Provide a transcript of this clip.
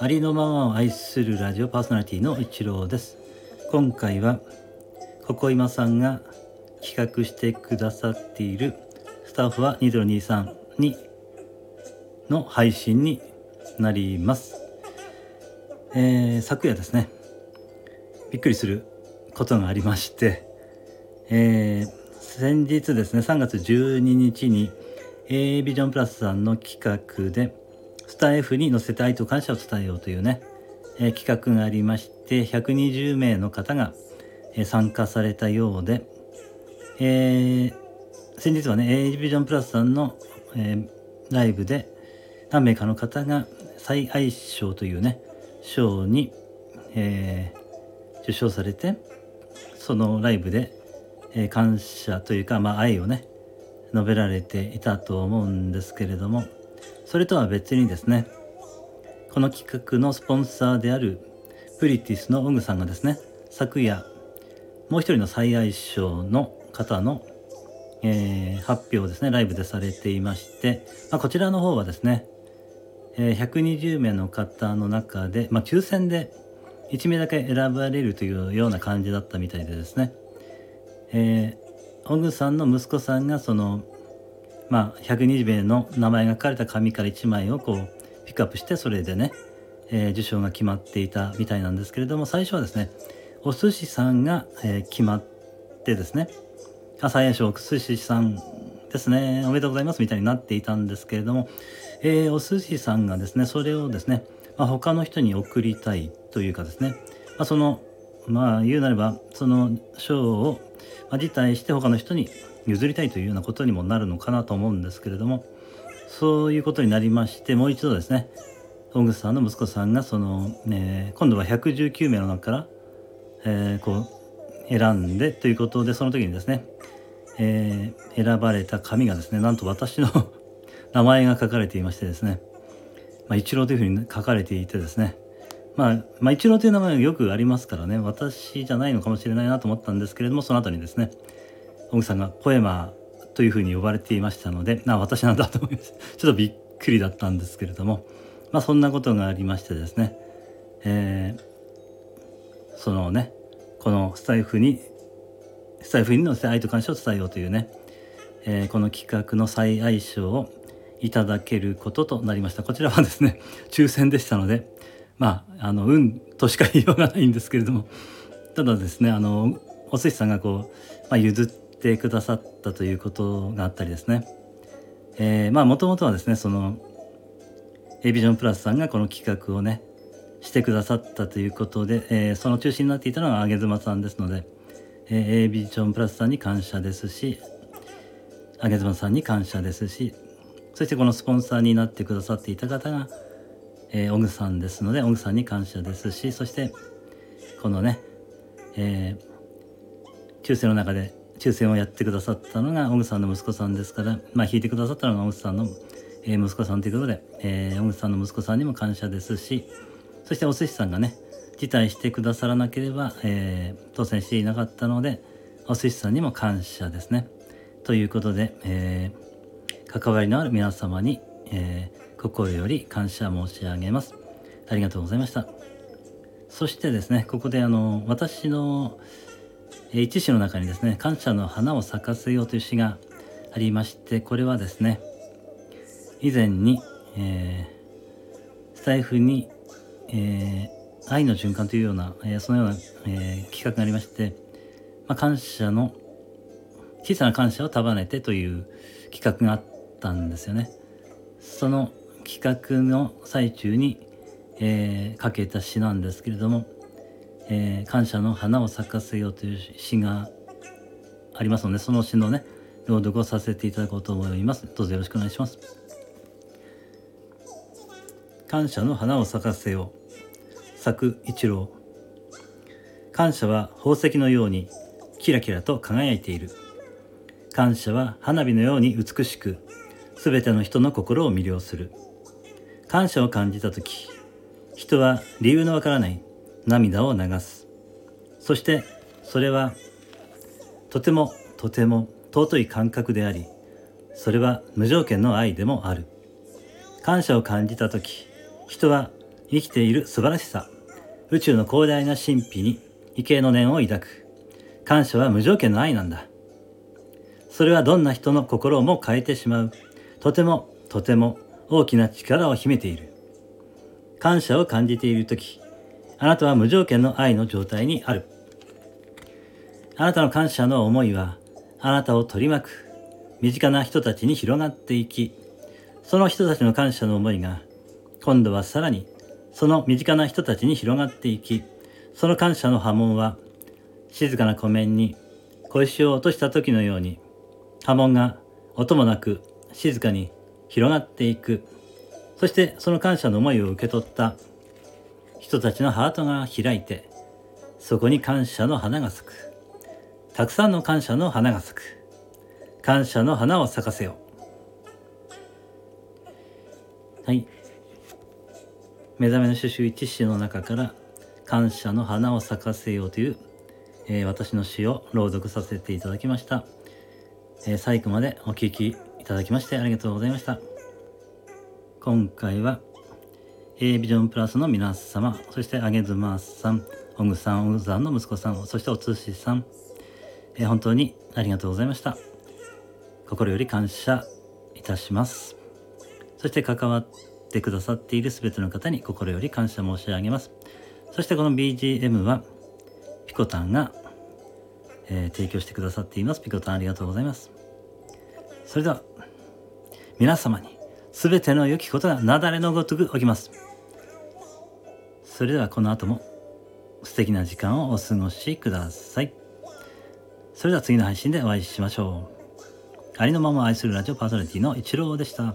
ありのままを愛するラジオパーソナリティの一郎です。今回はここ今さんが企画してくださっているスタッフは2023にの配信になります、えー、昨夜ですね。びっくりすることがありまして、えー、先日ですね3月12日に A ビジョンプラスさんの企画でスタイフに載せて愛と感謝を伝えようというね、えー、企画がありまして120名の方が、えー、参加されたようで、えー、先日はね A ビジョンプラスさんの、えライブで何名かの方が最愛賞というね賞に、え受賞されてそのライブで、え感謝というか、まあ、愛をね述べられていたと思うんですけれどもそれとは別にですねこの企画のスポンサーであるプリティスのオグさんがですね昨夜もう一人の最愛賞の方の、えー、発表をですねライブでされていまして、まあ、こちらの方はですね、えー、120名の方の中で、まあ、抽選で1名だけ選ばれるというような感じだったみたいでですね、えー、オグさんの息子さんがそのまあ、120名の名前が書かれた紙から1枚をこうピックアップしてそれでね、えー、受賞が決まっていたみたいなんですけれども最初はですねお寿司さんが、えー、決まってですねあ最初お寿司さんですねおめでとうございますみたいになっていたんですけれども、えー、お寿司さんがですねそれをですね、まあ、他の人に送りたいというかですね、まあ、そのまあ言うなればその賞を辞退して他の人に譲りたいというようなことにもなるのかなと思うんですけれどもそういうことになりましてもう一度ですね大口さんの息子さんがその、えー、今度は119名の中から、えー、こう選んでということでその時にですね、えー、選ばれた紙がですねなんと私の 名前が書かれていましてですね、まあ、一郎というふうに書かれていてですねまあ、まあ、一郎という名前がよくありますからね私じゃないのかもしれないなと思ったんですけれどもその後にですね奥さんがポエマーというふうに呼ばれていましたので、な私なんだと思います。ちょっとびっくりだったんですけれども、まあそんなことがありましてですね、えー、そのね、このスタイフに、スタイフにの愛と感謝を伝えようというね、えー、この企画の最愛称をいただけることとなりました。こちらはですね、抽選でしたので、まあ、あの、運としか言いようがないんですけれども、ただですね、あの、お寿司さんがこう、まあ、譲っててくださったということがあったりですね、えー、まあもともとはですねその A ビジョンプラスさんがこの企画をねしてくださったということで、えー、その中心になっていたのが上妻さんですので、えー、A ビジョンプラスさんに感謝ですし上妻さんに感謝ですしそしてこのスポンサーになってくださっていた方が、えー、オグさんですのでオグさんに感謝ですしそしてこのね、えー、抽選の中で抽選をやってくださったのが小口さんの息子さんですから、まあ、弾いてくださったのが小口さんの、え、息子さんということで、えー、小口さんの息子さんにも感謝ですしそしてお寿司さんがね辞退してくださらなければ、えー、当選していなかったのでお寿司さんにも感謝ですね。ということで、えー、関わりのある皆様に、えー、心より感謝申し上げます。ありがとうございました。そしてですね、ここであの私の一詩の中にですね感謝の花を咲かせようという詩がありましてこれはですね以前に、えー、スタイフに、えー、愛の循環というような、えー、そのような、え企画がありまして、まあ、感謝の小さな感謝を束ねてという企画があったんですよね。その企画の最中に、え、かけた詩なんですけれどもえー、感謝の花を咲かせようという詩がありますので、その詩のね、朗読をさせていただこうと思います。どうぞよろしくお願いします。感謝の花を咲かせよう。咲く一郎。感謝は宝石のようにキラキラと輝いている。感謝は花火のように美しく、すべての人の心を魅了する。感謝を感じたとき、人は理由のわからない涙を流すそしてそれはとてもとても尊い感覚でありそれは無条件の愛でもある感謝を感じた時人は生きている素晴らしさ、宇宙の広大な神秘に畏敬の念を抱く。感謝は無条件の愛なんだ。それはどんな人の心をも変えてしまう。とても、とても大きな力を秘めている。感謝を感じているとき、あなたは無条件の愛の状態にある。あなたの感謝の思いは、あなたを取り巻く、身近な人たちに広がっていき、その人たちの感謝の思いが、今度はさらに、その身近な人たちに広がっていき、その感謝の波紋は、静かな湖面に小石を落とした時のように、波紋が音もなく静かに広がっていく。そしてその感謝の思いを受け取った人たちのハートが開いて、そこに感謝の花が咲く。たくさんの感謝の花が咲く。感謝の花を咲かせよう。はい。目覚めの種々一詩の中から感謝の花を咲かせようという、えー、私の詩を朗読させていただきました。えー、最後までお聴きいただきましてありがとうございました。今回はビジョンプラスの皆様、そしてあげずまさん、オグさん、オグさんの息子さん、そしておつしさん、えー、本当にありがとうございました。心より感謝いたします。そして関わってくださっている全ての方に心より感謝申し上げます。そしてこの BGM はピコタンが、えー、提供してくださっています。ピコタンありがとうございます。それでは皆様に全ての良きことが雪崩のごとく起きます。それではこの後も素敵な時間をお過ごしください。それでは次の配信でお会いしましょう。ありのまま愛するラジオパーソナリティのイチローでした。